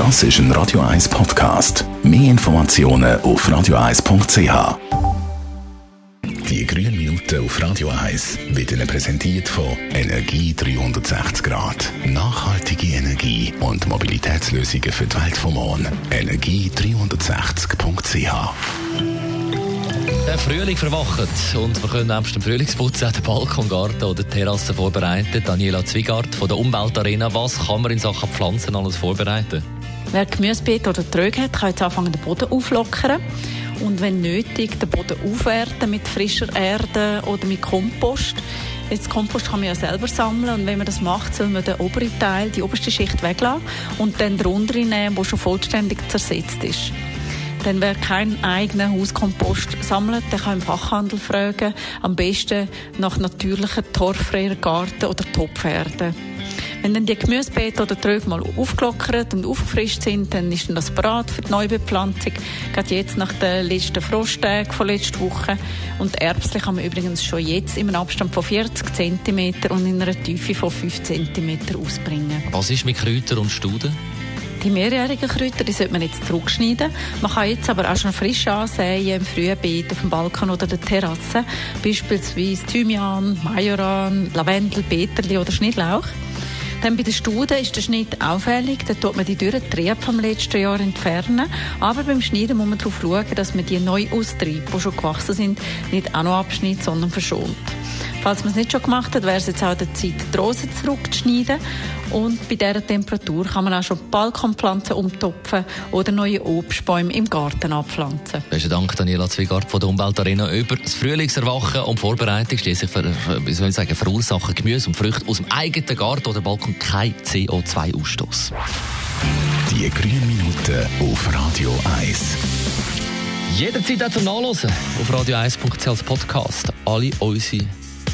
Das ist ein Radio 1 Podcast. Mehr Informationen auf radio1.ch. Die grünen Minuten auf Radio 1 werden präsentiert von Energie 360 Grad. Nachhaltige Energie und Mobilitätslösungen für die Welt vom Morgen. Energie360.ch der Frühling verwacht und wir können nebst dem Frühlingsputzen auch den Balkongarten oder die Terrasse vorbereiten. Daniela Zwigart von der Umweltarena, was kann man in Sachen Pflanzen alles vorbereiten? Wer Gemüsebeet oder Tröge hat, kann jetzt anfangen, den Boden auflockern. Und wenn nötig, den Boden aufwerten mit frischer Erde oder mit Kompost. Jetzt Kompost kann man ja selber sammeln und wenn man das macht, soll man den oberen Teil, die oberste Schicht weglassen und dann drunter nehmen, wo schon vollständig zersetzt ist. Denn wer keinen eigenen Hauskompost sammelt, der kann im Fachhandel fragen, am besten nach natürlichen torffreien Garten- oder Topferden. Wenn dann die Gemüsebeete oder Tröge mal aufgelockert und aufgefrischt sind, dann ist dann das bereit für die Neubepflanzung. Gerade jetzt nach den letzten Frosttagen von letzter Woche. Und Erbsen kann man übrigens schon jetzt in einem Abstand von 40 cm und in einer Tiefe von 5 cm ausbringen. Was ist mit Kräutern und Studen? Die mehrjährigen Kräuter, die sollte man jetzt zurückschneiden. Man kann jetzt aber auch schon frisch ansehen im frühen Beet auf dem Balkon oder der Terrasse. Beispielsweise Thymian, Majoran, Lavendel, Peterli oder Schnittlauch. Dann bei den Studen ist der Schnitt auffällig. Da tut man die dürren Triebe vom letzten Jahr entfernen. Aber beim Schneiden muss man darauf schauen, dass man die Neuaustriebe, die schon gewachsen sind, nicht auch noch abschneidet, sondern verschont. Falls man es nicht schon gemacht hat, wäre es jetzt auch der Zeit, die Rosen zurückzuschneiden. Und bei dieser Temperatur kann man auch schon Balkonpflanzen umtopfen oder neue Obstbäume im Garten anpflanzen. Besten Dank, Daniela Zwigart von der Umweltarena über das Frühlingserwachen und Vorbereitung. Schließlich für, wie soll ich sagen, verursachen Gemüse und Früchte aus dem eigenen Garten oder Balkon kein CO2-Ausstoß. Die grünen Minuten auf Radio 1. Jederzeit auch zum Nachlesen auf radio1.ch als Podcast. Alle unsere